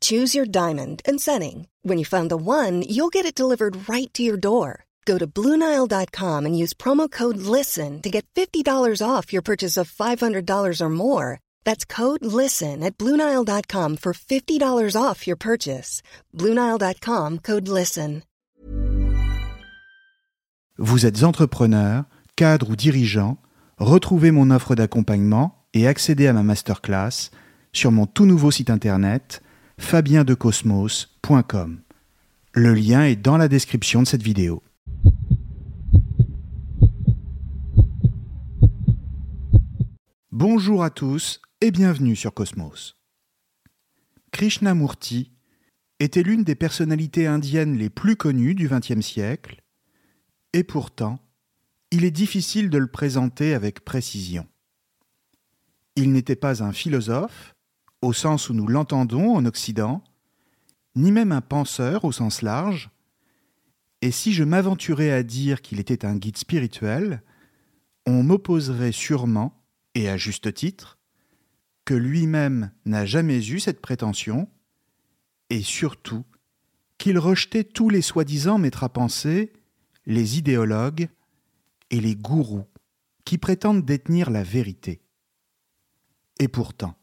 Choose your diamond and setting. When you find the one, you'll get it delivered right to your door. Go to Bluenile.com and use promo code LISTEN to get $50 off your purchase of $500 or more. That's code LISTEN at Bluenile.com for $50 off your purchase. Bluenile.com code LISTEN. Vous êtes entrepreneur, cadre ou dirigeant, retrouvez mon offre d'accompagnement et accédez à ma masterclass sur mon tout nouveau site internet fabiendecosmos.com. Le lien est dans la description de cette vidéo. Bonjour à tous et bienvenue sur Cosmos. Krishnamurti était l'une des personnalités indiennes les plus connues du XXe siècle, et pourtant, il est difficile de le présenter avec précision. Il n'était pas un philosophe, au sens où nous l'entendons en Occident, ni même un penseur au sens large, et si je m'aventurais à dire qu'il était un guide spirituel, on m'opposerait sûrement, et à juste titre, que lui-même n'a jamais eu cette prétention, et surtout qu'il rejetait tous les soi-disant maîtres à penser, les idéologues et les gourous qui prétendent détenir la vérité. Et pourtant,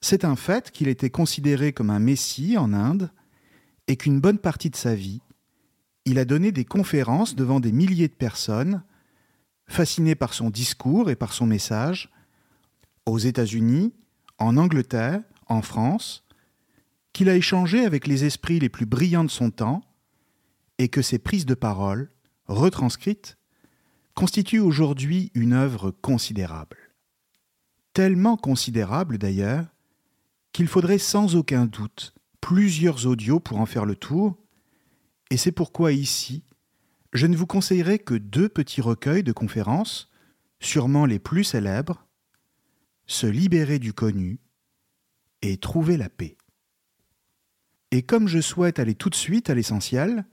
c'est un fait qu'il était considéré comme un messie en Inde et qu'une bonne partie de sa vie, il a donné des conférences devant des milliers de personnes, fascinées par son discours et par son message, aux États-Unis, en Angleterre, en France, qu'il a échangé avec les esprits les plus brillants de son temps, et que ses prises de parole, retranscrites, constituent aujourd'hui une œuvre considérable. Tellement considérable d'ailleurs qu'il faudrait sans aucun doute plusieurs audios pour en faire le tour, et c'est pourquoi ici, je ne vous conseillerai que deux petits recueils de conférences, sûrement les plus célèbres, Se libérer du connu et Trouver la paix. Et comme je souhaite aller tout de suite à l'essentiel,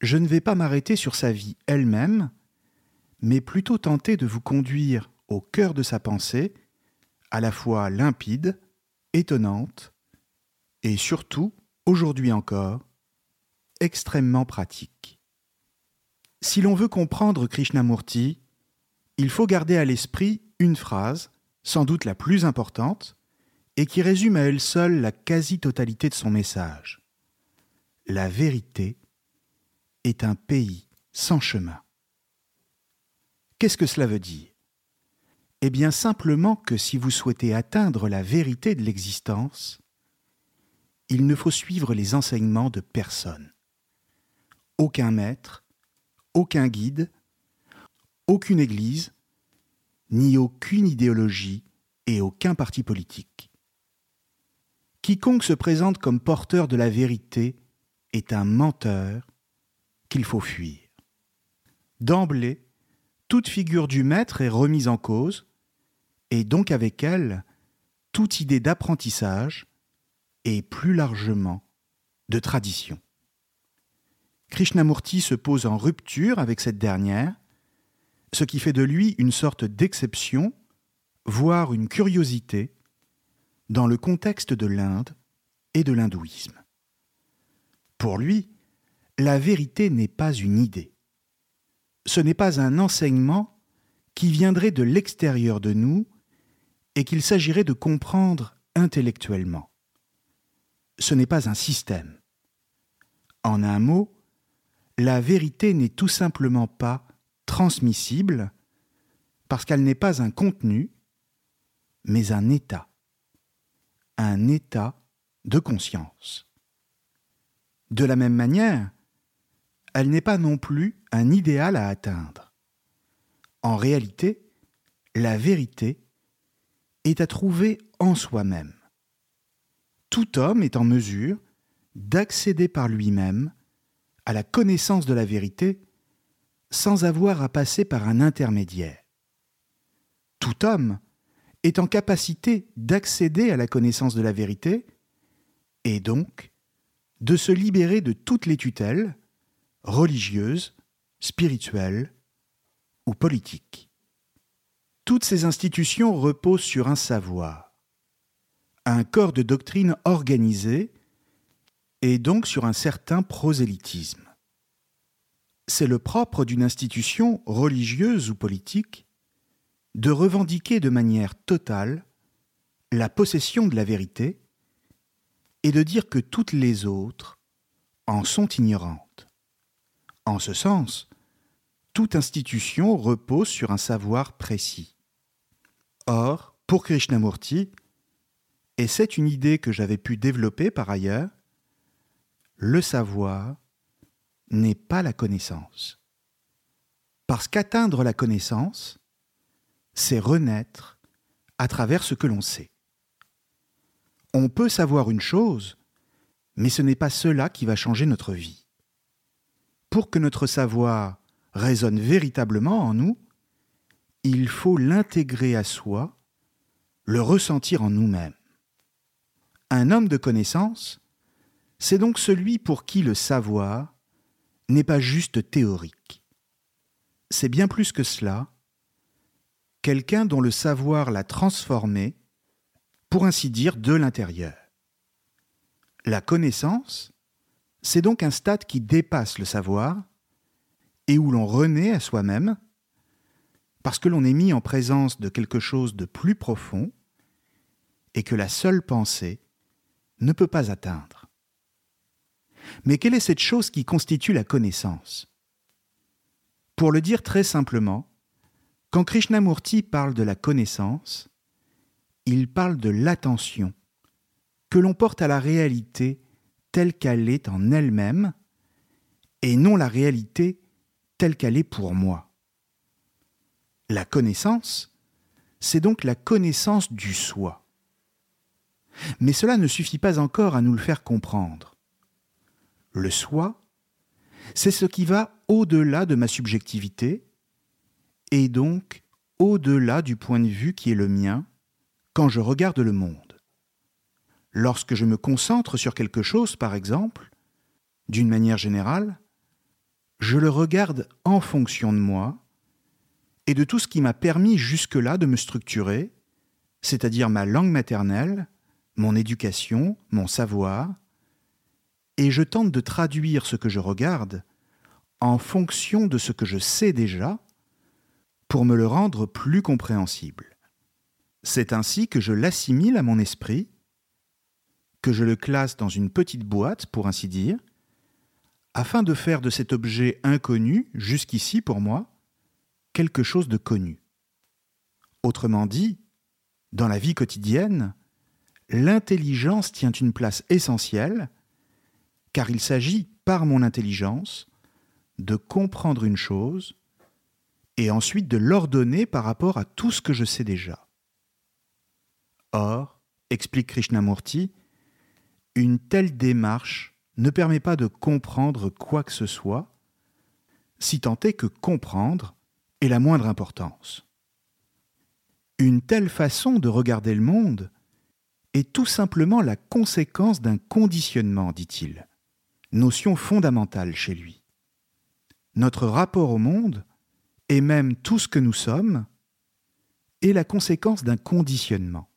je ne vais pas m'arrêter sur sa vie elle-même, mais plutôt tenter de vous conduire au cœur de sa pensée, à la fois limpide, étonnante et surtout, aujourd'hui encore, extrêmement pratique. Si l'on veut comprendre Krishnamurti, il faut garder à l'esprit une phrase, sans doute la plus importante, et qui résume à elle seule la quasi-totalité de son message. La vérité est un pays sans chemin. Qu'est-ce que cela veut dire? Eh bien simplement que si vous souhaitez atteindre la vérité de l'existence, il ne faut suivre les enseignements de personne. Aucun maître, aucun guide, aucune église, ni aucune idéologie et aucun parti politique. Quiconque se présente comme porteur de la vérité est un menteur qu'il faut fuir. D'emblée, toute figure du maître est remise en cause, et donc avec elle toute idée d'apprentissage et plus largement de tradition. Krishnamurti se pose en rupture avec cette dernière, ce qui fait de lui une sorte d'exception, voire une curiosité, dans le contexte de l'Inde et de l'hindouisme. Pour lui, la vérité n'est pas une idée. Ce n'est pas un enseignement qui viendrait de l'extérieur de nous et qu'il s'agirait de comprendre intellectuellement. Ce n'est pas un système. En un mot, la vérité n'est tout simplement pas transmissible parce qu'elle n'est pas un contenu, mais un état. Un état de conscience. De la même manière, elle n'est pas non plus un idéal à atteindre. En réalité, la vérité est à trouver en soi-même. Tout homme est en mesure d'accéder par lui-même à la connaissance de la vérité sans avoir à passer par un intermédiaire. Tout homme est en capacité d'accéder à la connaissance de la vérité et donc de se libérer de toutes les tutelles religieuses, spirituelles ou politiques. Toutes ces institutions reposent sur un savoir, un corps de doctrine organisé et donc sur un certain prosélytisme. C'est le propre d'une institution religieuse ou politique de revendiquer de manière totale la possession de la vérité et de dire que toutes les autres en sont ignorantes. En ce sens, toute institution repose sur un savoir précis. Or, pour Krishnamurti, et c'est une idée que j'avais pu développer par ailleurs, le savoir n'est pas la connaissance. Parce qu'atteindre la connaissance, c'est renaître à travers ce que l'on sait. On peut savoir une chose, mais ce n'est pas cela qui va changer notre vie. Pour que notre savoir résonne véritablement en nous, il faut l'intégrer à soi, le ressentir en nous-mêmes. Un homme de connaissance, c'est donc celui pour qui le savoir n'est pas juste théorique. C'est bien plus que cela, quelqu'un dont le savoir l'a transformé, pour ainsi dire, de l'intérieur. La connaissance, c'est donc un stade qui dépasse le savoir et où l'on renaît à soi-même parce que l'on est mis en présence de quelque chose de plus profond et que la seule pensée ne peut pas atteindre. Mais quelle est cette chose qui constitue la connaissance? Pour le dire très simplement, quand Krishnamurti parle de la connaissance, il parle de l'attention que l'on porte à la réalité telle qu'elle est en elle-même et non la réalité telle qu'elle est pour moi. La connaissance, c'est donc la connaissance du soi. Mais cela ne suffit pas encore à nous le faire comprendre. Le soi, c'est ce qui va au-delà de ma subjectivité et donc au-delà du point de vue qui est le mien quand je regarde le monde. Lorsque je me concentre sur quelque chose, par exemple, d'une manière générale, je le regarde en fonction de moi et de tout ce qui m'a permis jusque-là de me structurer, c'est-à-dire ma langue maternelle, mon éducation, mon savoir, et je tente de traduire ce que je regarde en fonction de ce que je sais déjà pour me le rendre plus compréhensible. C'est ainsi que je l'assimile à mon esprit, que je le classe dans une petite boîte, pour ainsi dire, afin de faire de cet objet inconnu, jusqu'ici pour moi, quelque chose de connu. Autrement dit, dans la vie quotidienne, l'intelligence tient une place essentielle, car il s'agit, par mon intelligence, de comprendre une chose, et ensuite de l'ordonner par rapport à tout ce que je sais déjà. Or, explique Krishnamurti, une telle démarche ne permet pas de comprendre quoi que ce soit, si tant est que comprendre est la moindre importance. Une telle façon de regarder le monde est tout simplement la conséquence d'un conditionnement, dit-il, notion fondamentale chez lui. Notre rapport au monde et même tout ce que nous sommes, est la conséquence d'un conditionnement.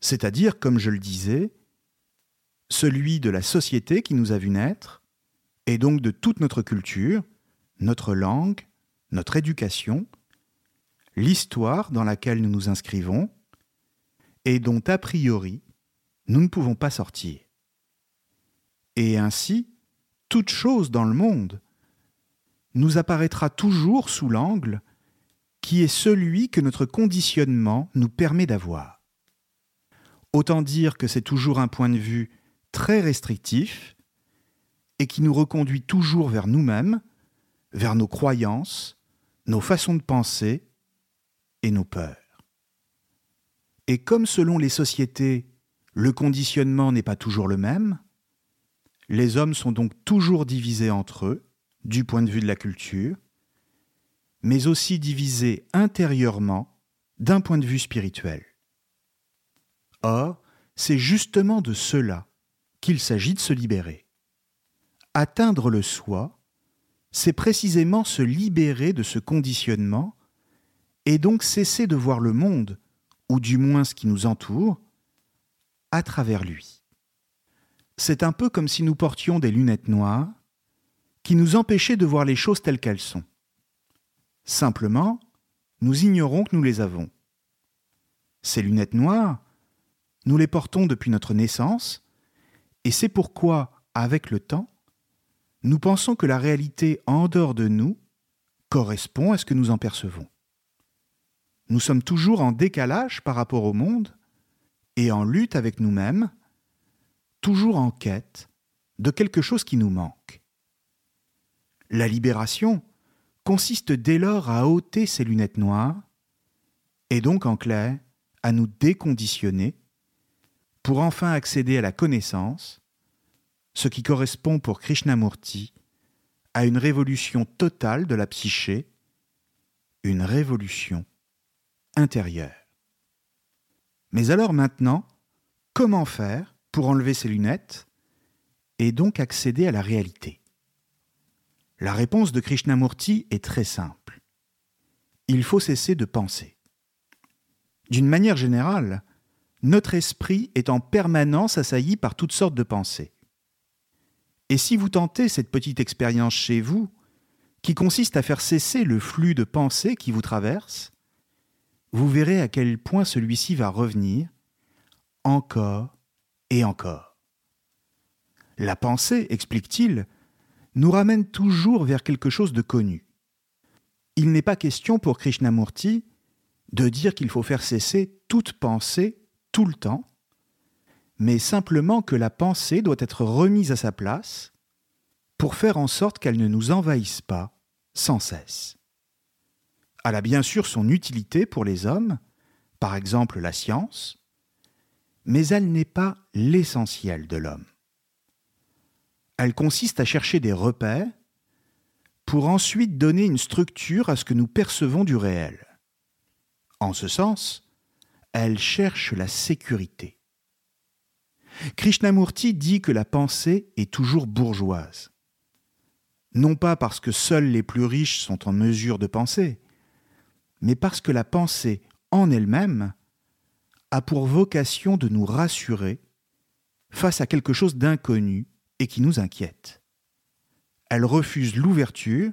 C'est-à-dire, comme je le disais, celui de la société qui nous a vu naître, et donc de toute notre culture, notre langue, notre éducation, l'histoire dans laquelle nous nous inscrivons, et dont a priori nous ne pouvons pas sortir. Et ainsi, toute chose dans le monde nous apparaîtra toujours sous l'angle qui est celui que notre conditionnement nous permet d'avoir. Autant dire que c'est toujours un point de vue très restrictif et qui nous reconduit toujours vers nous-mêmes, vers nos croyances, nos façons de penser et nos peurs. Et comme selon les sociétés, le conditionnement n'est pas toujours le même, Les hommes sont donc toujours divisés entre eux, du point de vue de la culture, mais aussi divisés intérieurement d'un point de vue spirituel. Or, c'est justement de cela qu'il s'agit de se libérer. Atteindre le soi, c'est précisément se libérer de ce conditionnement et donc cesser de voir le monde, ou du moins ce qui nous entoure, à travers lui. C'est un peu comme si nous portions des lunettes noires qui nous empêchaient de voir les choses telles qu'elles sont. Simplement, nous ignorons que nous les avons. Ces lunettes noires, nous les portons depuis notre naissance, et c'est pourquoi, avec le temps, nous pensons que la réalité en dehors de nous correspond à ce que nous en percevons. Nous sommes toujours en décalage par rapport au monde et en lutte avec nous-mêmes, toujours en quête de quelque chose qui nous manque. La libération consiste dès lors à ôter ces lunettes noires, et donc en clair à nous déconditionner, pour enfin accéder à la connaissance, ce qui correspond pour Krishnamurti à une révolution totale de la psyché, une révolution intérieure. Mais alors maintenant, comment faire pour enlever ces lunettes et donc accéder à la réalité? La réponse de Krishnamurti est très simple. Il faut cesser de penser. D'une manière générale, notre esprit est en permanence assailli par toutes sortes de pensées. Et si vous tentez cette petite expérience chez vous, qui consiste à faire cesser le flux de pensées qui vous traverse, vous verrez à quel point celui-ci va revenir encore et encore. La pensée, explique-t-il, nous ramène toujours vers quelque chose de connu. Il n'est pas question pour Krishnamurti de dire qu'il faut faire cesser toute pensée tout le temps, mais simplement que la pensée doit être remise à sa place pour faire en sorte qu'elle ne nous envahisse pas sans cesse. Elle a bien sûr son utilité pour les hommes, par exemple la science, mais elle n'est pas l'essentiel de l'homme. Elle consiste à chercher des repères pour ensuite donner une structure à ce que nous percevons du réel. En ce sens, elle cherche la sécurité. Krishnamurti dit que la pensée est toujours bourgeoise. Non pas parce que seuls les plus riches sont en mesure de penser, mais parce que la pensée en elle-même a pour vocation de nous rassurer face à quelque chose d'inconnu et qui nous inquiète. Elle refuse l'ouverture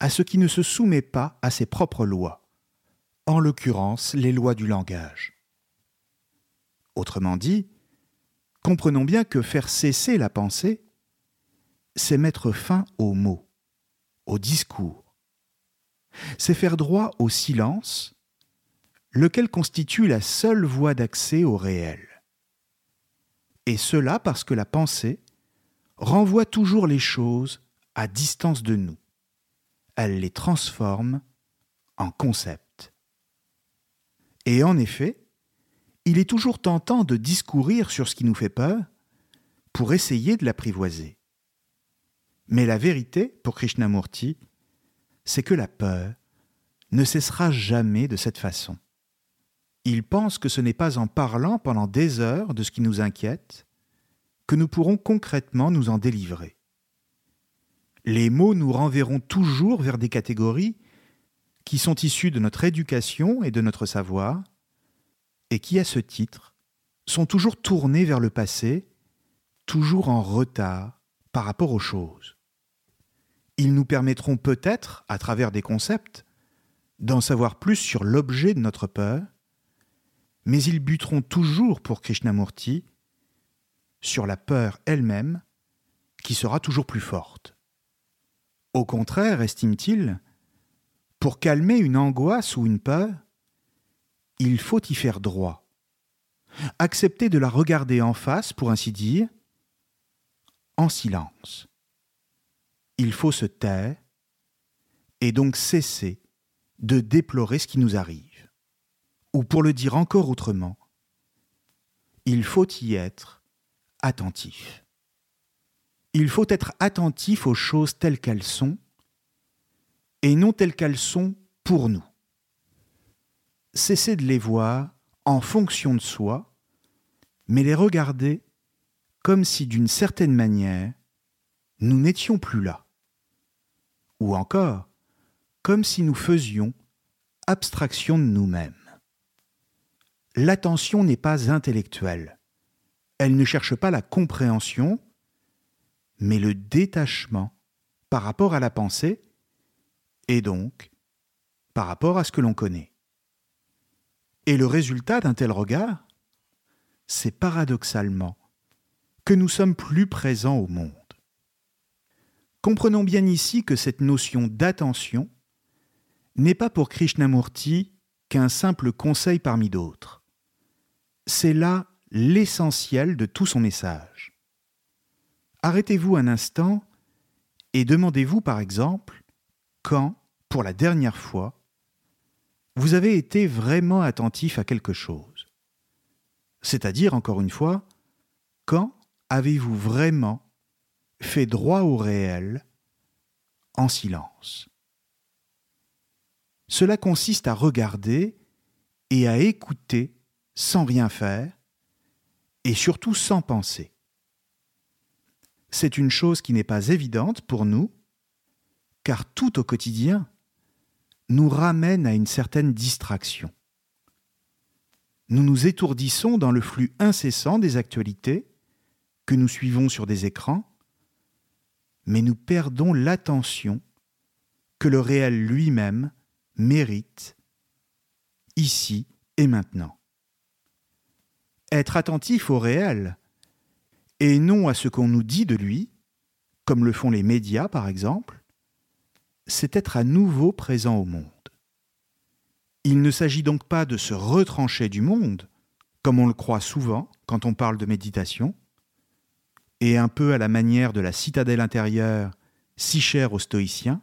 à ce qui ne se soumet pas à ses propres lois, en l'occurrence les lois du langage. Autrement dit, comprenons bien que faire cesser la pensée, c'est mettre fin aux mots, au discours, c'est faire droit au silence, lequel constitue la seule voie d'accès au réel. Et cela parce que la pensée renvoie toujours les choses à distance de nous. Elle les transforme en concepts. Et en effet, il est toujours tentant de discourir sur ce qui nous fait peur pour essayer de l'apprivoiser. Mais la vérité, pour Krishnamurti, c'est que la peur ne cessera jamais de cette façon. Il pense que ce n'est pas en parlant pendant des heures de ce qui nous inquiète que nous pourrons concrètement nous en délivrer. Les mots nous renverront toujours vers des catégories qui sont issues de notre éducation et de notre savoir, et qui, à ce titre, sont toujours tournés vers le passé, toujours en retard par rapport aux choses. Ils nous permettront peut-être, à travers des concepts, d'en savoir plus sur l'objet de notre peur, mais ils buteront toujours pour Krishnamurti sur la peur elle-même, qui sera toujours plus forte. Au contraire, estime-t-il, pour calmer une angoisse ou une peur, il faut y faire droit. Accepter de la regarder en face, pour ainsi dire, en silence il faut se taire et donc cesser de déplorer ce qui nous arrive. Ou pour le dire encore autrement, il faut y être attentif. il faut être attentif aux choses telles qu'elles sont et non telles qu'elles sont pour nous. Cesser de les voir en fonction de soi, mais les regarder comme si d'une certaine manière nous n'étions plus là. Ou encore, comme si nous faisions abstraction de nous-mêmes. L'attention n'est pas intellectuelle. Elle ne cherche pas la compréhension, mais le détachement par rapport à la pensée et donc par rapport à ce que l'on connaît. Et le résultat d'un tel regard, c'est paradoxalement que nous sommes plus présents au monde. Comprenons bien ici que cette notion d'attention n'est pas pour Krishnamurti qu'un simple conseil parmi d'autres. C'est là l'essentiel de tout son message. Arrêtez-vous un instant et demandez-vous par exemple quand, pour la dernière fois, vous avez été vraiment attentif à quelque chose. C'est-à-dire, encore une fois, quand avez-vous vraiment fait droit au réel en silence? Cela consiste à regarder et à écouter sans rien faire et surtout sans penser c'est une chose qui n'est pas évidente pour nous, car tout au quotidien nous ramène à une certaine distraction. Nous nous étourdissons dans le flux incessant des actualités que nous suivons sur des écrans, mais nous perdons l'attention que le réel lui-même mérite ici et maintenant. Être attentif au réel, et non à ce qu'on nous dit de lui, comme le font les médias par exemple, c'est être à nouveau présent au monde. Il ne s'agit donc pas de se retrancher du monde, comme on le croit souvent quand on parle de méditation, et un peu à la manière de la citadelle intérieure si chère aux stoïciens,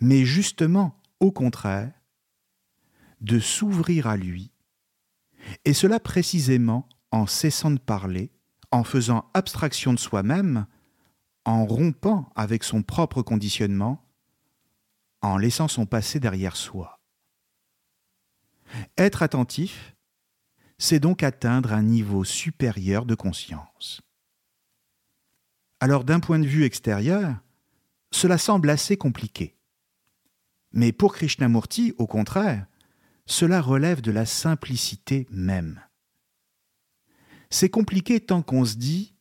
mais justement, au contraire, de s'ouvrir à lui, et cela précisément en cessant de parler en faisant abstraction de soi-même, en rompant avec son propre conditionnement, en laissant son passé derrière soi. Être attentif, c'est donc atteindre un niveau supérieur de conscience. Alors d'un point de vue extérieur, cela semble assez compliqué. Mais pour Krishnamurti, au contraire, cela relève de la simplicité même c'est compliqué tant qu'on se dit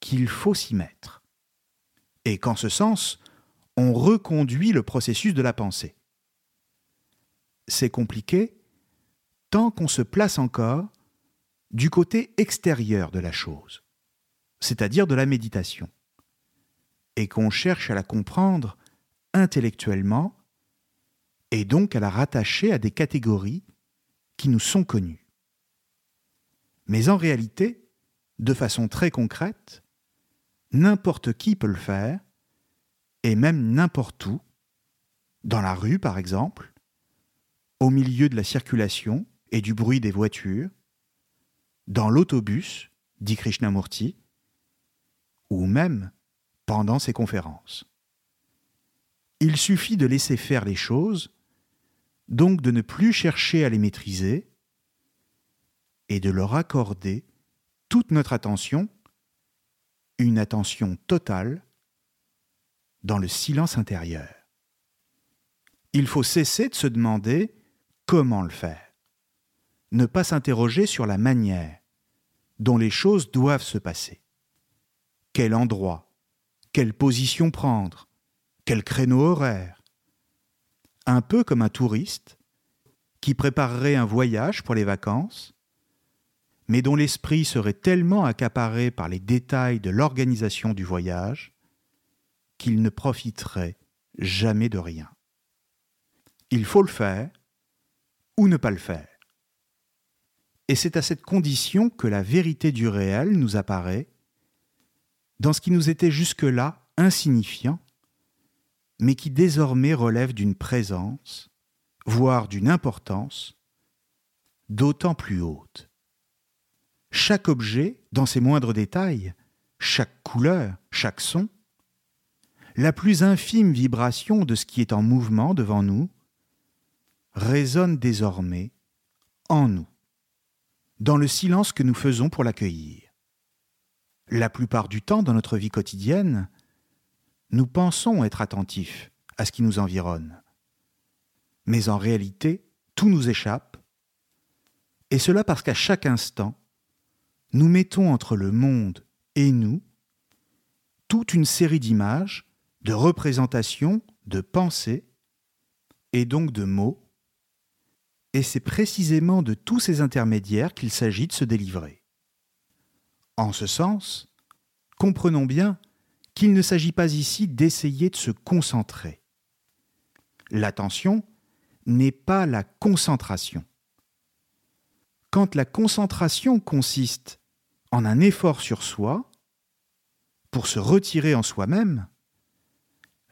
qu'il faut s'y mettre. Et qu'en ce sens, on reconduit le processus de la pensée. C'est compliqué tant qu'on se place encore du côté extérieur de la chose, c'est-à-dire de la méditation, et qu'on cherche à la comprendre intellectuellement et donc à la rattacher à des catégories qui nous sont connues. Mais en réalité, de façon très concrète, n'importe qui peut le faire, et même n'importe où, dans la rue par exemple, au milieu de la circulation et du bruit des voitures, dans l'autobus, dit Krishnamurti, ou même pendant ses conférences. Il suffit de laisser faire les choses, donc de ne plus chercher à les maîtriser, et de leur accorder toute notre attention, une attention totale, dans le silence intérieur. Il faut cesser de se demander comment le faire, ne pas s'interroger sur la manière dont les choses doivent se passer. Quel endroit, quelle position prendre, quel créneau horaire. Un peu comme un touriste qui préparerait un voyage pour les vacances mais dont l'esprit serait tellement accaparé par les détails de l'organisation du voyage qu'il ne profiterait jamais de rien. Il faut le faire ou ne pas le faire. Et c'est à cette condition que la vérité du réel nous apparaît dans ce qui nous était jusque-là insignifiant, mais qui désormais relève d'une présence, voire d'une importance, d'autant plus haute chaque objet, dans ses moindres détails, chaque couleur, chaque son, la plus infime vibration de ce qui est en mouvement devant nous, résonne désormais en nous, dans le silence que nous faisons pour l'accueillir. La plupart du temps dans notre vie quotidienne, nous pensons être attentifs à ce qui nous environne. Mais en réalité, tout nous échappe, et cela parce qu'à chaque instant, nous mettons entre le monde et nous toute une série d'images, de représentations, de pensées, et donc de mots, et c'est précisément de tous ces intermédiaires qu'il s'agit de se délivrer. En ce sens, comprenons bien qu'il ne s'agit pas ici d'essayer de se concentrer. L'attention n'est pas la concentration. Quand la concentration consiste en un effort sur soi, pour se retirer en soi-même,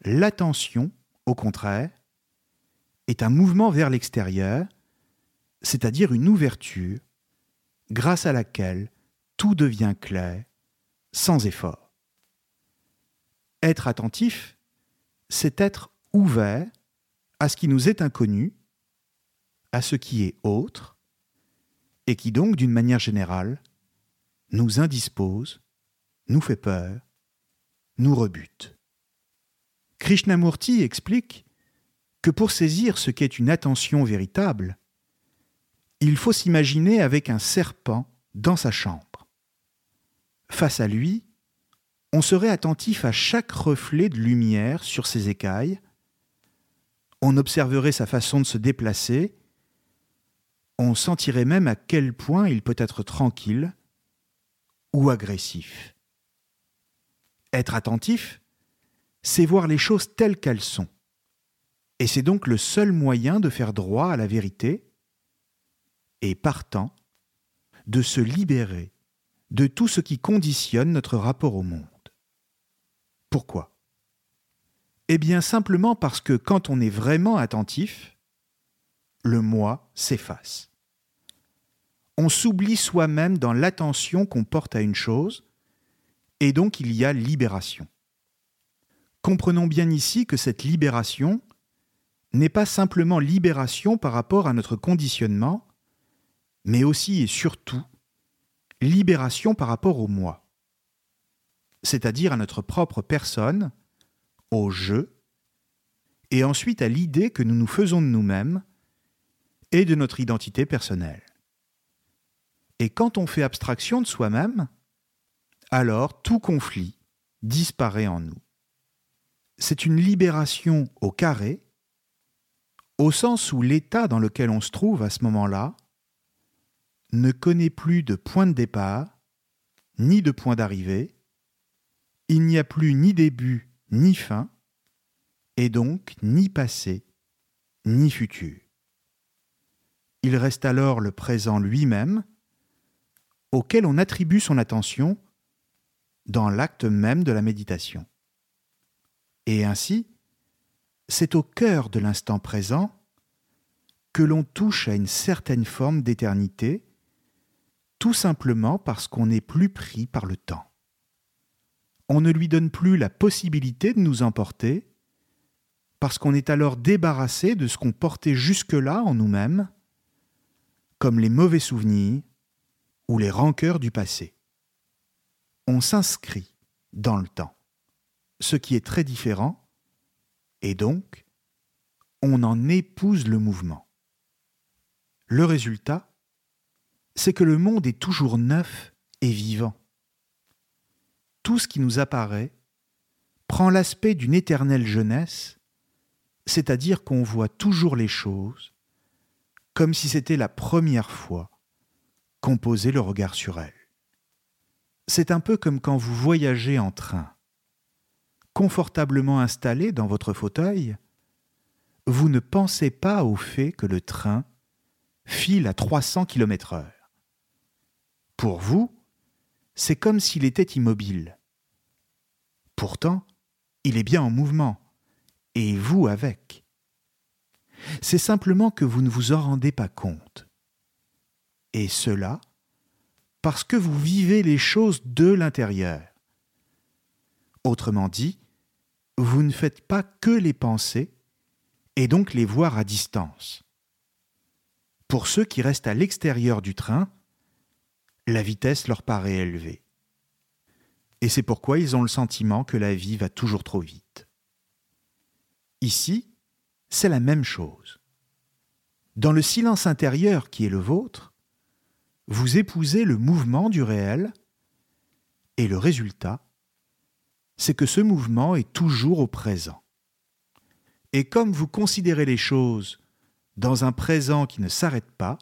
l'attention, au contraire, est un mouvement vers l'extérieur, c'est-à-dire une ouverture, grâce à laquelle tout devient clair, sans effort. Être attentif, c'est être ouvert à ce qui nous est inconnu, à ce qui est autre, et qui donc, d'une manière générale, nous indispose, nous fait peur, nous rebute. Krishnamurti explique que pour saisir ce qu'est une attention véritable, il faut s'imaginer avec un serpent dans sa chambre. Face à lui, on serait attentif à chaque reflet de lumière sur ses écailles, on observerait sa façon de se déplacer, on sentirait même à quel point il peut être tranquille ou agressif. Être attentif, c'est voir les choses telles qu'elles sont. Et c'est donc le seul moyen de faire droit à la vérité et partant, de se libérer de tout ce qui conditionne notre rapport au monde. Pourquoi? Eh bien simplement parce que quand on est vraiment attentif, le moi s'efface. On s'oublie soi-même dans l'attention qu'on porte à une chose, et donc il y a libération. Comprenons bien ici que cette libération n'est pas simplement libération par rapport à notre conditionnement, mais aussi et surtout libération par rapport au moi, c'est-à-dire à notre propre personne, au jeu, et ensuite à l'idée que nous nous faisons de nous-mêmes et de notre identité personnelle. Et quand on fait abstraction de soi-même, alors tout conflit disparaît en nous. C'est une libération au carré, au sens où l'état dans lequel on se trouve à ce moment-là ne connaît plus de point de départ, ni de point d'arrivée, il n'y a plus ni début ni fin, et donc ni passé, ni futur. Il reste alors le présent lui-même, auquel on attribue son attention dans l'acte même de la méditation. Et ainsi, c'est au cœur de l'instant présent que l'on touche à une certaine forme d'éternité tout simplement parce qu'on n'est plus pris par le temps. On ne lui donne plus la possibilité de nous emporter, parce qu'on est alors débarrassé de ce qu'on portait jusque-là en nous-mêmes, comme les mauvais souvenirs ou les rancœurs du passé. On s'inscrit dans le temps, ce qui est très différent, et donc on en épouse le mouvement. Le résultat, c'est que le monde est toujours neuf et vivant. Tout ce qui nous apparaît prend l'aspect d'une éternelle jeunesse, c'est-à-dire qu'on voit toujours les choses comme si c'était la première fois qu'on posait le regard sur elles. C'est un peu comme quand vous voyagez en train. Confortablement installé dans votre fauteuil, vous ne pensez pas au fait que le train file à 300 km/h. Pour vous, c'est comme s'il était immobile. Pourtant, il est bien en mouvement, et vous avec. C'est simplement que vous ne vous en rendez pas compte. Et cela parce que vous vivez les choses de l'intérieur, Autrement dit, vous ne faites pas que les penser et donc les voir à distance. Pour ceux qui restent à l'extérieur du train, la vitesse leur paraît élevée. Et c'est pourquoi ils ont le sentiment que la vie va toujours trop vite. Ici, c'est la même chose. Dans le silence intérieur qui est le vôtre, vous épousez le mouvement du réel, et le résultat, c'est que ce mouvement est toujours au présent. Et comme vous considérez les choses dans un présent qui ne s'arrête pas,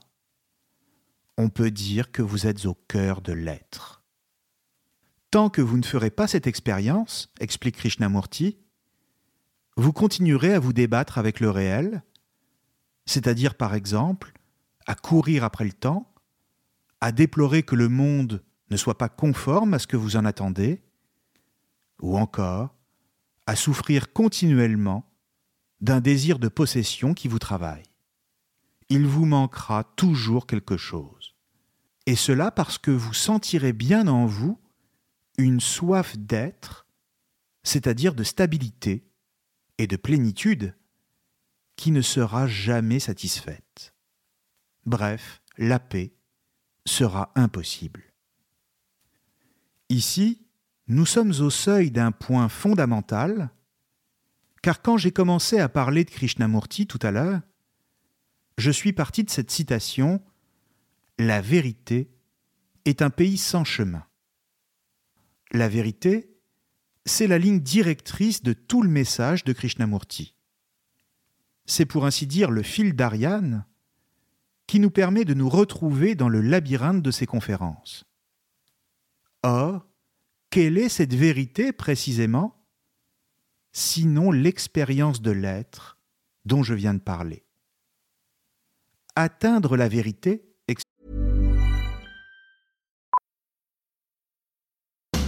on peut dire que vous êtes au cœur de l'être. Tant que vous ne ferez pas cette expérience, explique Krishnamurti, vous continuerez à vous débattre avec le réel, c'est-à-dire par exemple à courir après le temps, à déplorer que le monde ne soit pas conforme à ce que vous en attendez, ou encore à souffrir continuellement d'un désir de possession qui vous travaille. Il vous manquera toujours quelque chose. Et cela parce que vous sentirez bien en vous une soif d'être, c'est-à-dire de stabilité et de plénitude, qui ne sera jamais satisfaite. Bref, la paix sera impossible. Ici, nous sommes au seuil d'un point fondamental, car quand j'ai commencé à parler de Krishnamurti tout à l'heure, je suis parti de cette citation La vérité est un pays sans chemin. La vérité, c'est la ligne directrice de tout le message de Krishnamurti. C'est pour ainsi dire le fil d'Ariane qui nous permet de nous retrouver dans le labyrinthe de ses conférences. Or, quelle est cette vérité précisément Sinon l'expérience de l'être dont je viens de parler? Atteindre la vérité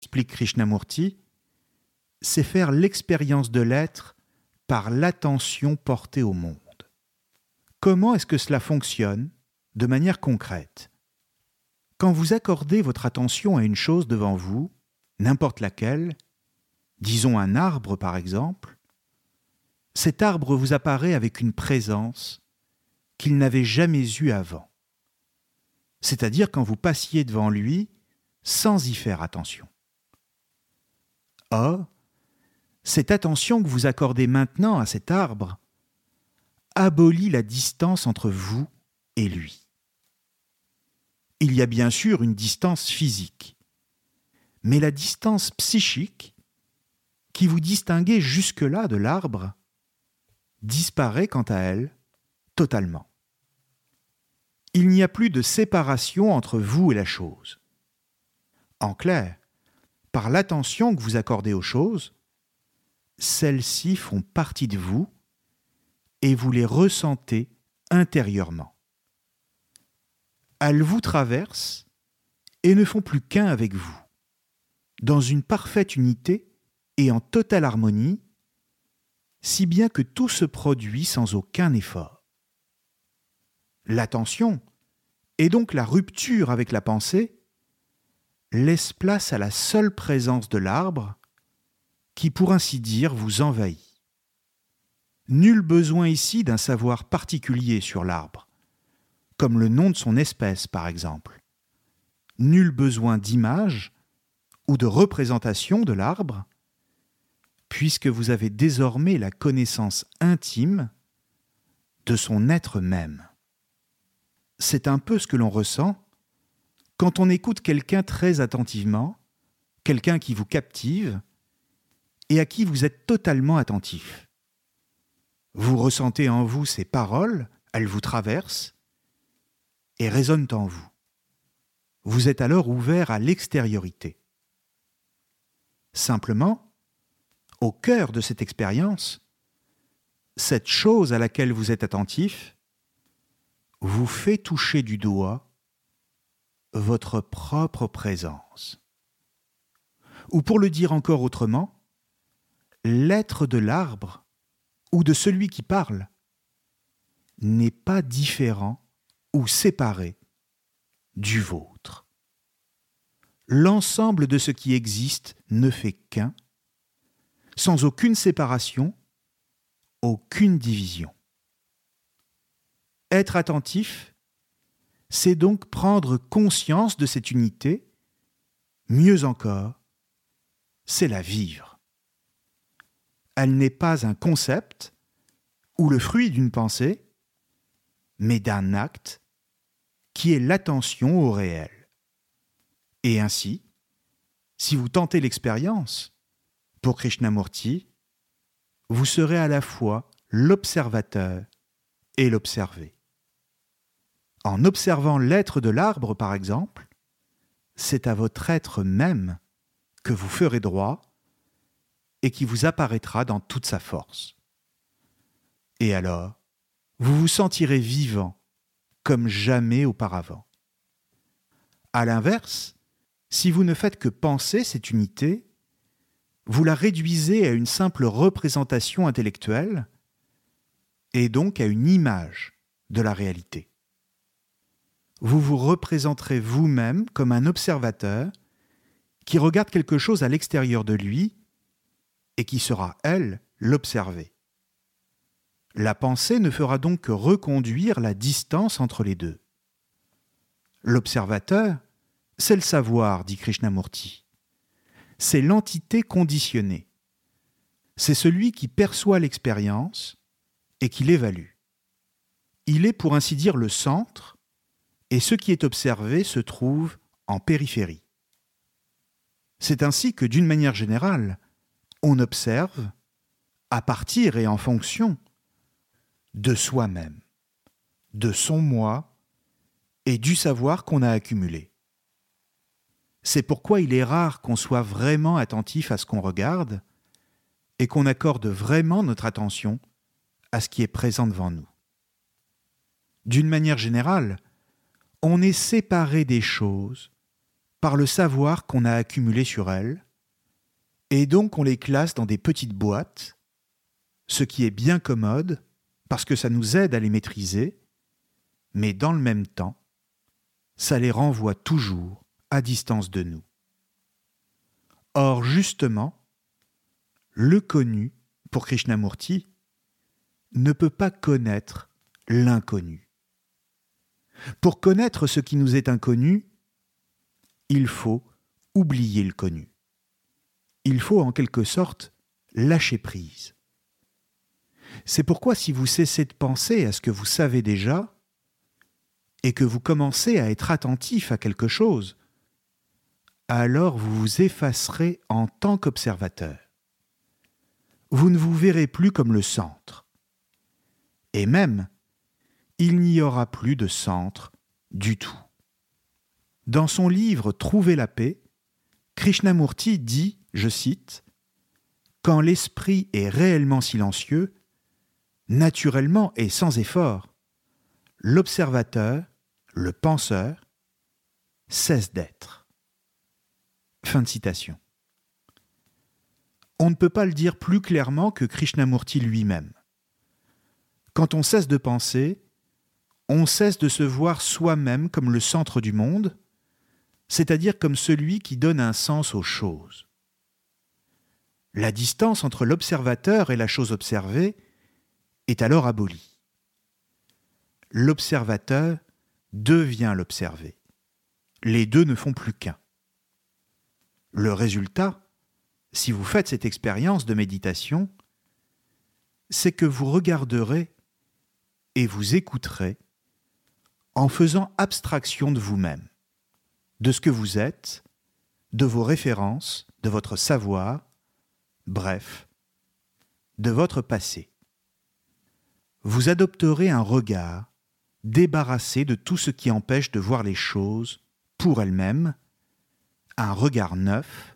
Explique Krishnamurti, c'est faire l'expérience de l'être par l'attention portée au monde. Comment est-ce que cela fonctionne de manière concrète? Quand vous accordez votre attention à une chose devant vous, n'importe laquelle, disons un arbre par exemple, cet arbre vous apparaît avec une présence qu'il n'avait jamais eue avant. C'est-à-dire quand vous passiez devant lui sans y faire attention. Or, cette attention que vous accordez maintenant à cet arbre abolit la distance entre vous et lui. Il y a bien sûr une distance physique, mais la distance psychique qui vous distinguait jusque-là de l'arbre disparaît quant à elle totalement. Il n'y a plus de séparation entre vous et la chose. En clair, par l'attention que vous accordez aux choses, celles-ci font partie de vous et vous les ressentez intérieurement. Elles vous traversent et ne font plus qu'un avec vous, dans une parfaite unité et en totale harmonie, si bien que tout se produit sans aucun effort. L'attention, et donc la rupture avec la pensée, laisse place à la seule présence de l'arbre qui, pour ainsi dire, vous envahit. Nul besoin ici d'un savoir particulier sur l'arbre, comme le nom de son espèce par exemple. Nul besoin d'image ou de représentation de l'arbre, puisque vous avez désormais la connaissance intime de son être même. C'est un peu ce que l'on ressent quand on écoute quelqu'un très attentivement, quelqu'un qui vous captive et à qui vous êtes totalement attentif. Vous ressentez en vous ces paroles, elles vous traversent et résonnent en vous. Vous êtes alors ouvert à l'extériorité. Simplement, au cœur de cette expérience, cette chose à laquelle vous êtes attentif vous fait toucher du doigt votre propre présence. Ou pour le dire encore autrement, l'être de l'arbre ou de celui qui parle n'est pas différent ou séparé du vôtre. L'ensemble de ce qui existe ne fait qu'un, sans aucune séparation, aucune division. Être attentif, c'est donc prendre conscience de cette unité, mieux encore, c'est la vivre. Elle n'est pas un concept ou le fruit d'une pensée, mais d'un acte qui est l'attention au réel. Et ainsi, si vous tentez l'expérience, pour Krishnamurti, vous serez à la fois l'observateur et l'observé. En observant l'être de l'arbre, par exemple, c'est à votre être même que vous ferez droit et qui vous apparaîtra dans toute sa force. Et alors, vous vous sentirez vivant comme jamais auparavant. À l'inverse, si vous ne faites que penser cette unité, vous la réduisez à une simple représentation intellectuelle et donc à une image de la réalité vous vous représenterez vous-même comme un observateur qui regarde quelque chose à l'extérieur de lui et qui sera, elle, l'observer. La pensée ne fera donc que reconduire la distance entre les deux. L'observateur, c'est le savoir, dit Krishnamurti. C'est l'entité conditionnée. C'est celui qui perçoit l'expérience et qui l'évalue. Il est pour ainsi dire le centre et ce qui est observé se trouve en périphérie. C'est ainsi que, d'une manière générale, on observe à partir et en fonction de soi-même, de son moi et du savoir qu'on a accumulé. C'est pourquoi il est rare qu'on soit vraiment attentif à ce qu'on regarde et qu'on accorde vraiment notre attention à ce qui est présent devant nous. D'une manière générale, on est séparé des choses par le savoir qu'on a accumulé sur elles, et donc on les classe dans des petites boîtes, ce qui est bien commode parce que ça nous aide à les maîtriser, mais dans le même temps, ça les renvoie toujours à distance de nous. Or, justement, le connu, pour Krishnamurti, ne peut pas connaître l'inconnu. Pour connaître ce qui nous est inconnu, il faut oublier le connu. Il faut en quelque sorte lâcher prise. C'est pourquoi si vous cessez de penser à ce que vous savez déjà, et que vous commencez à être attentif à quelque chose, alors vous vous effacerez en tant qu'observateur. Vous ne vous verrez plus comme le centre. Et même, il n'y aura plus de centre du tout. Dans son livre Trouver la paix, Krishnamurti dit, je cite, Quand l'esprit est réellement silencieux, naturellement et sans effort, l'observateur, le penseur, cesse d'être. Fin de citation. On ne peut pas le dire plus clairement que Krishnamurti lui-même. Quand on cesse de penser, on cesse de se voir soi-même comme le centre du monde, c'est-à-dire comme celui qui donne un sens aux choses. La distance entre l'observateur et la chose observée est alors abolie. L'observateur devient l'observé. Les deux ne font plus qu'un. Le résultat, si vous faites cette expérience de méditation, c'est que vous regarderez et vous écouterez en faisant abstraction de vous-même, de ce que vous êtes, de vos références, de votre savoir, bref, de votre passé. Vous adopterez un regard débarrassé de tout ce qui empêche de voir les choses pour elles-mêmes, un regard neuf,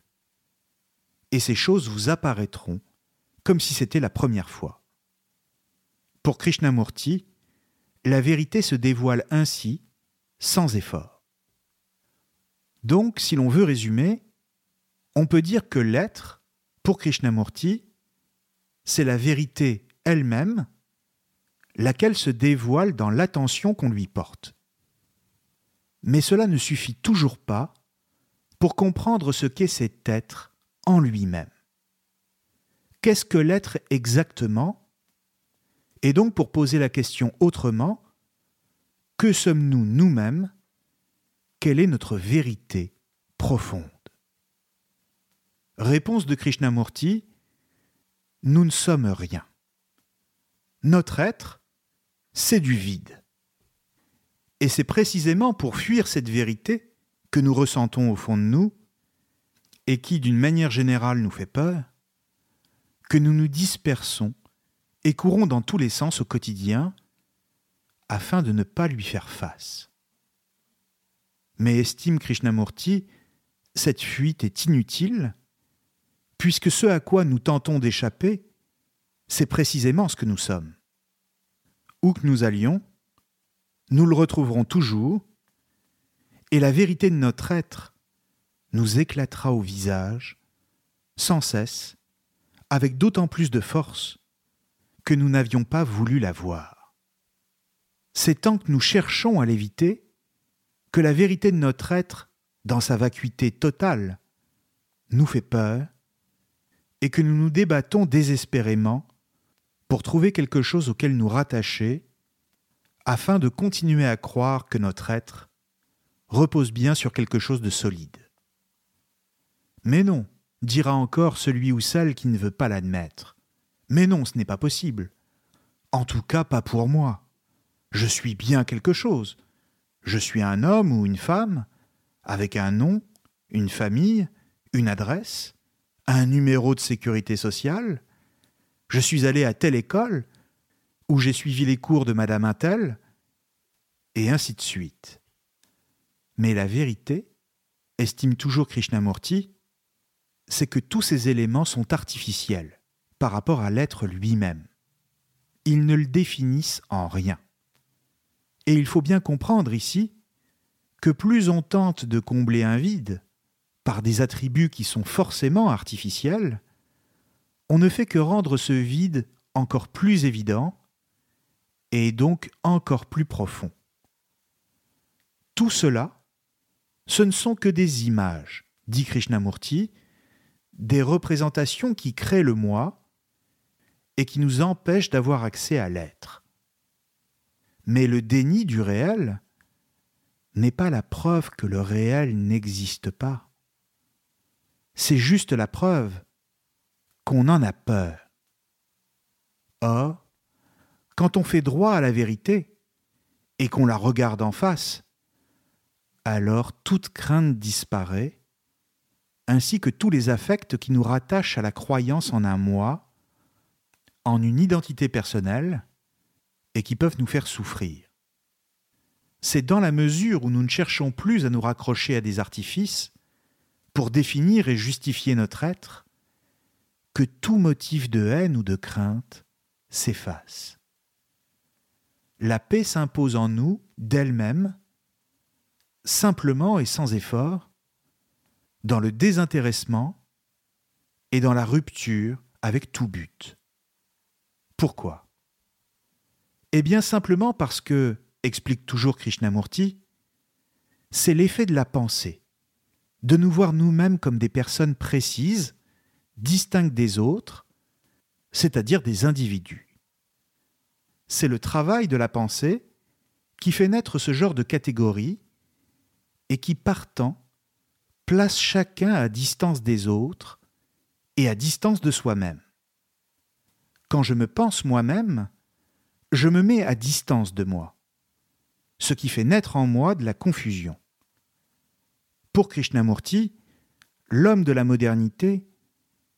et ces choses vous apparaîtront comme si c'était la première fois. Pour Krishnamurti, la vérité se dévoile ainsi, sans effort. Donc, si l'on veut résumer, on peut dire que l'être, pour Krishnamurti, c'est la vérité elle-même, laquelle se dévoile dans l'attention qu'on lui porte. Mais cela ne suffit toujours pas pour comprendre ce qu'est cet être en lui-même. Qu'est-ce que l'être exactement Et donc pour poser la question autrement, que sommes-nous nous-mêmes? Quelle est notre vérité profonde? Réponse de Krishnamurti Nous ne sommes rien. Notre être, c'est du vide. Et c'est précisément pour fuir cette vérité que nous ressentons au fond de nous, et qui d'une manière générale nous fait peur, que nous nous dispersons et courons dans tous les sens au quotidien afin de ne pas lui faire face. Mais estime Krishnamurti, cette fuite est inutile, puisque ce à quoi nous tentons d'échapper, c'est précisément ce que nous sommes. Où que nous allions, nous le retrouverons toujours et la vérité de notre être nous éclatera au visage, sans cesse, avec d'autant plus de force que nous n'avions pas voulu la voir. C'est tant que nous cherchons à l'éviter que la vérité de notre être, dans sa vacuité totale, nous fait peur et que nous nous débattons désespérément pour trouver quelque chose auquel nous rattacher afin de continuer à croire que notre être repose bien sur quelque chose de solide. Mais non, dira encore celui ou celle qui ne veut pas l'admettre. Mais non, ce n'est pas possible. En tout cas, pas pour moi. Je suis bien quelque chose. Je suis un homme ou une femme, avec un nom, une famille, une adresse, un numéro de sécurité sociale. Je suis allé à telle école, où j'ai suivi les cours de Madame Intel, et ainsi de suite. Mais la vérité, estime toujours Krishnamurti, c'est que tous ces éléments sont artificiels par rapport à l'être lui-même. Ils ne le définissent en rien. Et il faut bien comprendre ici que plus on tente de combler un vide par des attributs qui sont forcément artificiels, on ne fait que rendre ce vide encore plus évident et donc encore plus profond. Tout cela, ce ne sont que des images, dit Krishnamurti, des représentations qui créent le moi et qui nous empêchent d'avoir accès à l'être. Mais le déni du réel n'est pas la preuve que le réel n'existe pas. C'est juste la preuve qu'on en a peur. Or, quand on fait droit à la vérité et qu'on la regarde en face, alors toute crainte disparaît ainsi que tous les affects qui nous rattachent à la croyance en un moi, en une identité personnelle, et qui peuvent nous faire souffrir. C'est dans la mesure où nous ne cherchons plus à nous raccrocher à des artifices pour définir et justifier notre être que tout motif de haine ou de crainte s'efface. La paix s'impose en nous d'elle-même, simplement et sans effort, dans le désintéressement et dans la rupture avec tout but. Pourquoi? Eh bien simplement parce que, explique toujours Krishnamurti, c'est l'effet de la pensée, de nous voir nous-mêmes comme des personnes précises, distinctes des autres, c'est-à-dire des individus. C'est le travail de la pensée qui fait naître ce genre de catégorie et qui, partant, place chacun à distance des autres et à distance de soi-même. Quand je me pense moi-même, je me mets à distance de moi, ce qui fait naître en moi de la confusion. Pour Krishnamurti, l'homme de la modernité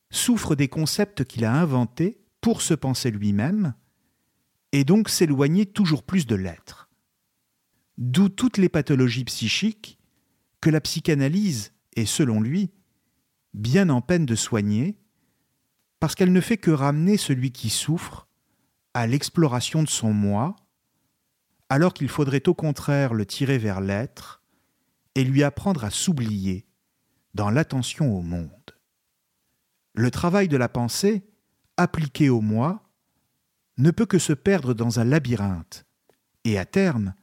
souffre des concepts qu'il a inventés pour se penser lui-même et donc s'éloigner toujours plus de l'être. D'où toutes les pathologies psychiques que la psychanalyse est, selon lui, bien en peine de soigner, parce qu'elle ne fait que ramener celui qui souffre à l'exploration de son moi, alors qu'il faudrait au contraire le tirer vers l'être et lui apprendre à s'oublier dans l'attention au monde. Le travail de la pensée, appliqué au moi, ne peut que se perdre dans un labyrinthe et à terme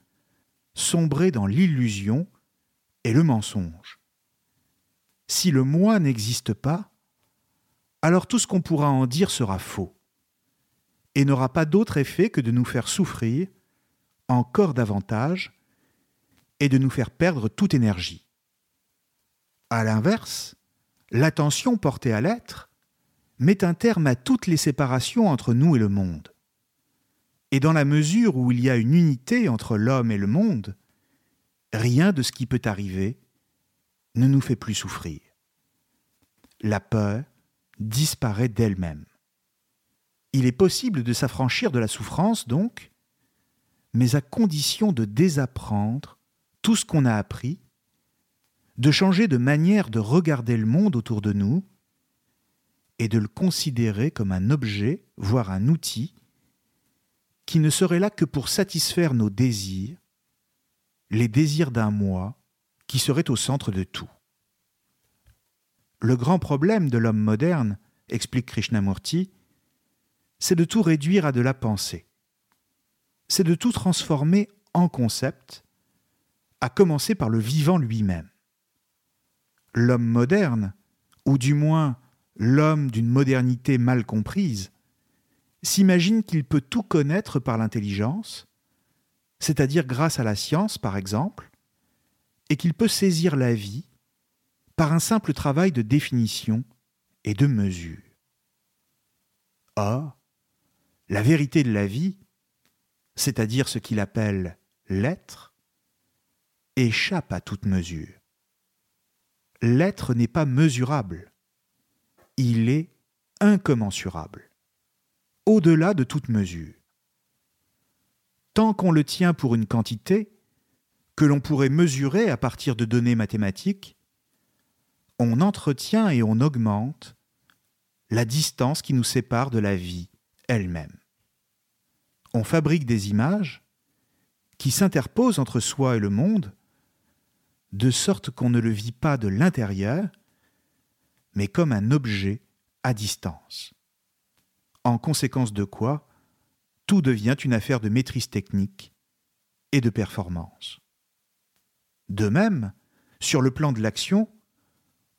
sombrer dans l'illusion et le mensonge. Si le moi n'existe pas, alors tout ce qu'on pourra en dire sera faux, et n'aura pas d'autre effet que de nous faire souffrir encore davantage et de nous faire perdre toute énergie. À l'inverse, l'attention portée à l'être met un terme à toutes les séparations entre nous et le monde. Et dans la mesure où il y a une unité entre l'homme et le monde, rien de ce qui peut arriver ne nous fait plus souffrir. La peur disparaît d'elle-même. Il est possible de s'affranchir de la souffrance, donc, mais à condition de désapprendre tout ce qu'on a appris, de changer de manière de regarder le monde autour de nous et de le considérer comme un objet, voire un outil, qui ne serait là que pour satisfaire nos désirs, les désirs d'un moi qui serait au centre de tout. Le grand problème de l'homme moderne, explique Krishnamurti, c'est de tout réduire à de la pensée. C'est de tout transformer en concept, à commencer par le vivant lui-même. L'homme moderne, ou du moins l'homme d'une modernité mal comprise, s'imagine qu'il peut tout connaître par l'intelligence, c'est-à-dire grâce à la science par exemple, et qu'il peut saisir la vie par un simple travail de définition et de mesure. Or, la vérité de la vie, c'est-à-dire ce qu'il appelle l'être, échappe à toute mesure. L'être n'est pas mesurable, il est incommensurable, au-delà de toute mesure. Tant qu'on le tient pour une quantité, que l'on pourrait mesurer à partir de données mathématiques, on entretient et on augmente la distance qui nous sépare de la vie elle-même. On fabrique des images qui s'interposent entre soi et le monde, de sorte qu'on ne le vit pas de l'intérieur, mais comme un objet à distance. En conséquence de quoi, tout devient une affaire de maîtrise technique et de performance. De même, sur le plan de l'action,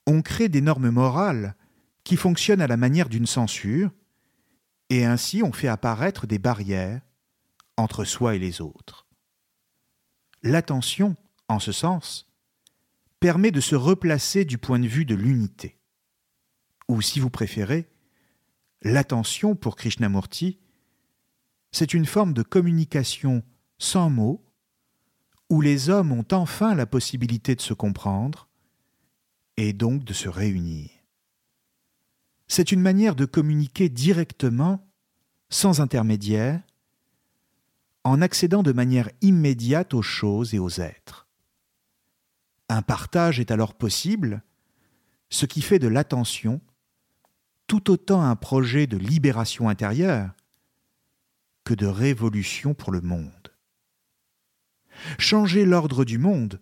on crée des normes morales qui fonctionnent à la manière d'une censure, et ainsi on fait apparaître des barrières entre soi et les autres. L'attention, en ce sens, permet de se replacer du point de vue de l'unité ou si vous préférez, l'attention pour Krishnamurti, c'est une forme de communication sans mots, où les hommes ont enfin la possibilité de se comprendre et donc de se réunir. C'est une manière de communiquer directement, sans intermédiaire, en accédant de manière immédiate aux choses et aux êtres. Un partage est alors possible, ce qui fait de l'attention tout autant un projet de libération intérieure que de révolution pour le monde. Changer l'ordre du monde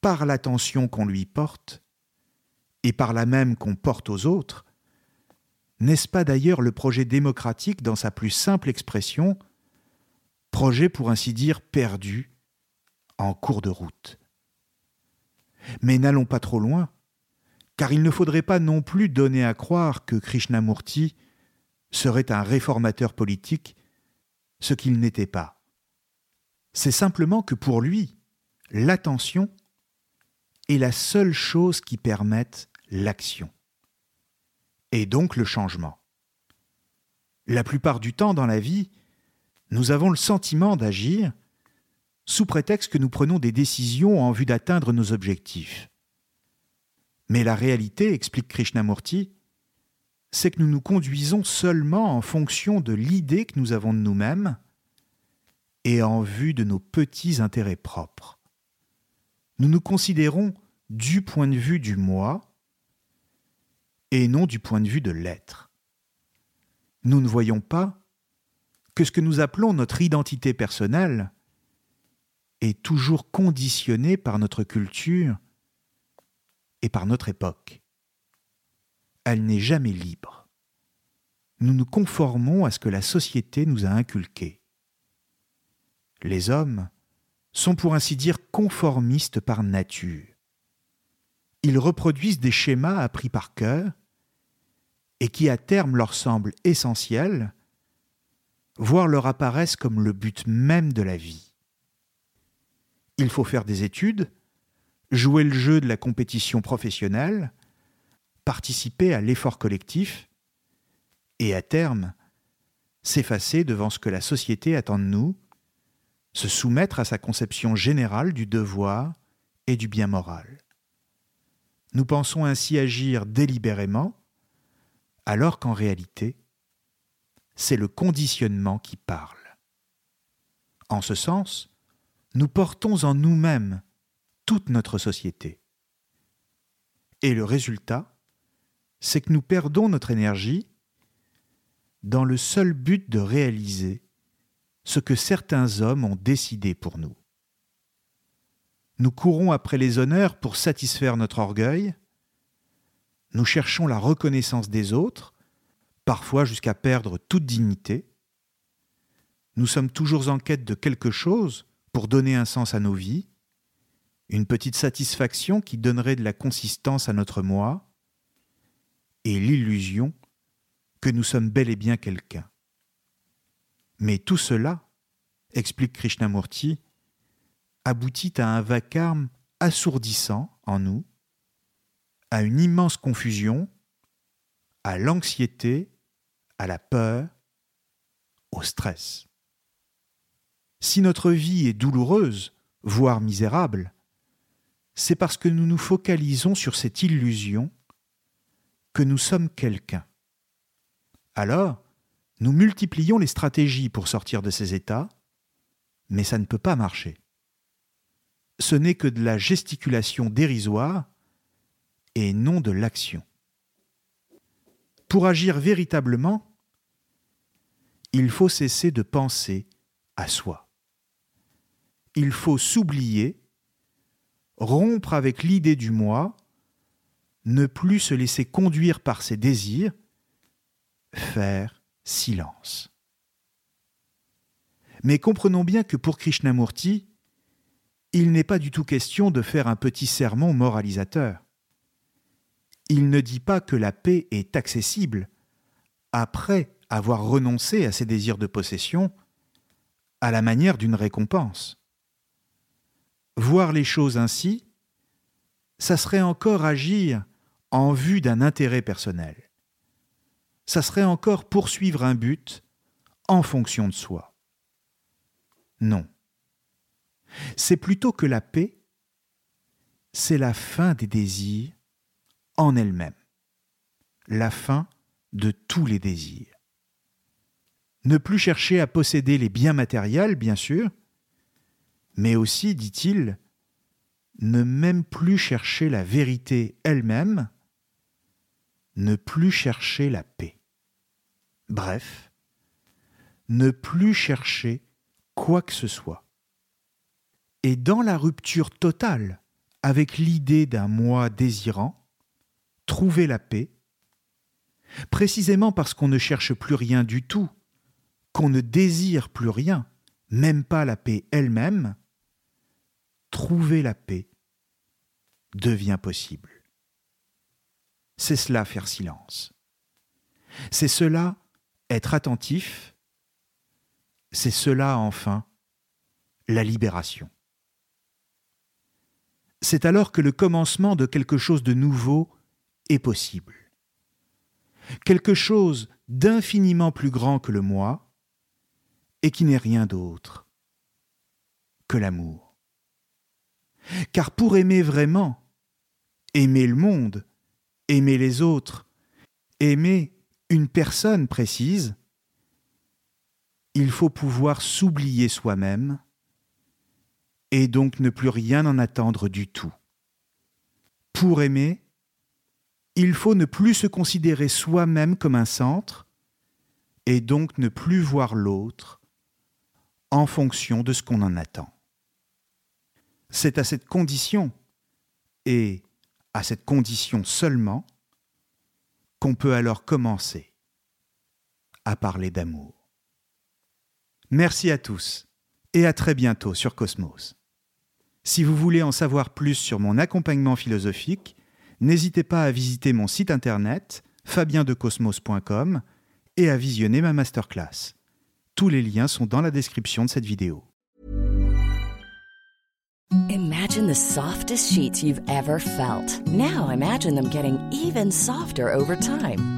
par l'attention qu'on lui porte, et par la même qu'on porte aux autres, n'est-ce pas d'ailleurs le projet démocratique dans sa plus simple expression, projet pour ainsi dire perdu en cours de route Mais n'allons pas trop loin, car il ne faudrait pas non plus donner à croire que Krishnamurti serait un réformateur politique, ce qu'il n'était pas. C'est simplement que pour lui, l'attention est la seule chose qui permette l'action, et donc le changement. La plupart du temps dans la vie, nous avons le sentiment d'agir sous prétexte que nous prenons des décisions en vue d'atteindre nos objectifs. Mais la réalité, explique Krishnamurti, c'est que nous nous conduisons seulement en fonction de l'idée que nous avons de nous-mêmes et en vue de nos petits intérêts propres. Nous nous considérons du point de vue du moi et non du point de vue de l'être. Nous ne voyons pas que ce que nous appelons notre identité personnelle est toujours conditionné par notre culture et par notre époque. Elle n'est jamais libre. Nous nous conformons à ce que la société nous a inculqué. Les hommes sont pour ainsi dire conformistes par nature. Ils reproduisent des schémas appris par cœur et qui à terme leur semblent essentiels, voire leur apparaissent comme le but même de la vie. Il faut faire des études, jouer le jeu de la compétition professionnelle, participer à l'effort collectif, et à terme, s'effacer devant ce que la société attend de nous, se soumettre à sa conception générale du devoir et du bien moral. Nous pensons ainsi agir délibérément, alors qu'en réalité, c'est le conditionnement qui parle. En ce sens, nous portons en nous-mêmes toute notre société. Et le résultat, c'est que nous perdons notre énergie dans le seul but de réaliser ce que certains hommes ont décidé pour nous. Nous courons après les honneurs pour satisfaire notre orgueil, nous cherchons la reconnaissance des autres, parfois jusqu'à perdre toute dignité, nous sommes toujours en quête de quelque chose pour donner un sens à nos vies, une petite satisfaction qui donnerait de la consistance à notre moi, et l'illusion que nous sommes bel et bien quelqu'un. Mais tout cela, explique Krishnamurti, aboutit à un vacarme assourdissant en nous, à une immense confusion, à l'anxiété, à la peur, au stress. Si notre vie est douloureuse, voire misérable, c'est parce que nous nous focalisons sur cette illusion que nous sommes quelqu'un. Alors, nous multiplions les stratégies pour sortir de ces états, mais ça ne peut pas marcher. Ce n'est que de la gesticulation dérisoire et non de l'action. Pour agir véritablement, il faut cesser de penser à soi. Il faut s'oublier rompre avec l'idée du moi, ne plus se laisser conduire par ses désirs, faire silence. Mais comprenons bien que pour Krishnamurti, il n'est pas du tout question de faire un petit sermon moralisateur. Il ne dit pas que la paix est accessible après avoir renoncé à ses désirs de possession à la manière d'une récompense. Voir les choses ainsi, ça serait encore agir en vue d'un intérêt personnel. Ça serait encore poursuivre un but en fonction de soi. Non. C'est plutôt que la paix, c'est la fin des désirs en elle-même. La fin de tous les désirs. Ne plus chercher à posséder les biens matériels, bien sûr, mais aussi, dit-il, ne même plus chercher la vérité elle-même, ne plus chercher la paix. Bref, ne plus chercher quoi que ce soit. Et dans la rupture totale avec l'idée d'un moi désirant, trouver la paix, précisément parce qu'on ne cherche plus rien du tout, qu'on ne désire plus rien, même pas la paix elle-même, trouver la paix devient possible. C'est cela faire silence. C'est cela être attentif. C'est cela enfin la libération. C'est alors que le commencement de quelque chose de nouveau est possible. Quelque chose d'infiniment plus grand que le moi et qui n'est rien d'autre que l'amour. Car pour aimer vraiment, aimer le monde, aimer les autres, aimer une personne précise, il faut pouvoir s'oublier soi-même et donc ne plus rien en attendre du tout. Pour aimer, il faut ne plus se considérer soi-même comme un centre et donc ne plus voir l'autre en fonction de ce qu'on en attend. C'est à cette condition, et à cette condition seulement, qu'on peut alors commencer à parler d'amour. Merci à tous et à très bientôt sur Cosmos. Si vous voulez en savoir plus sur mon accompagnement philosophique, n'hésitez pas à visiter mon site internet fabiendecosmos.com et à visionner ma masterclass. Tous les liens sont dans la description de cette vidéo. Imagine the softest sheets you've ever felt. Now imagine them getting even softer over time.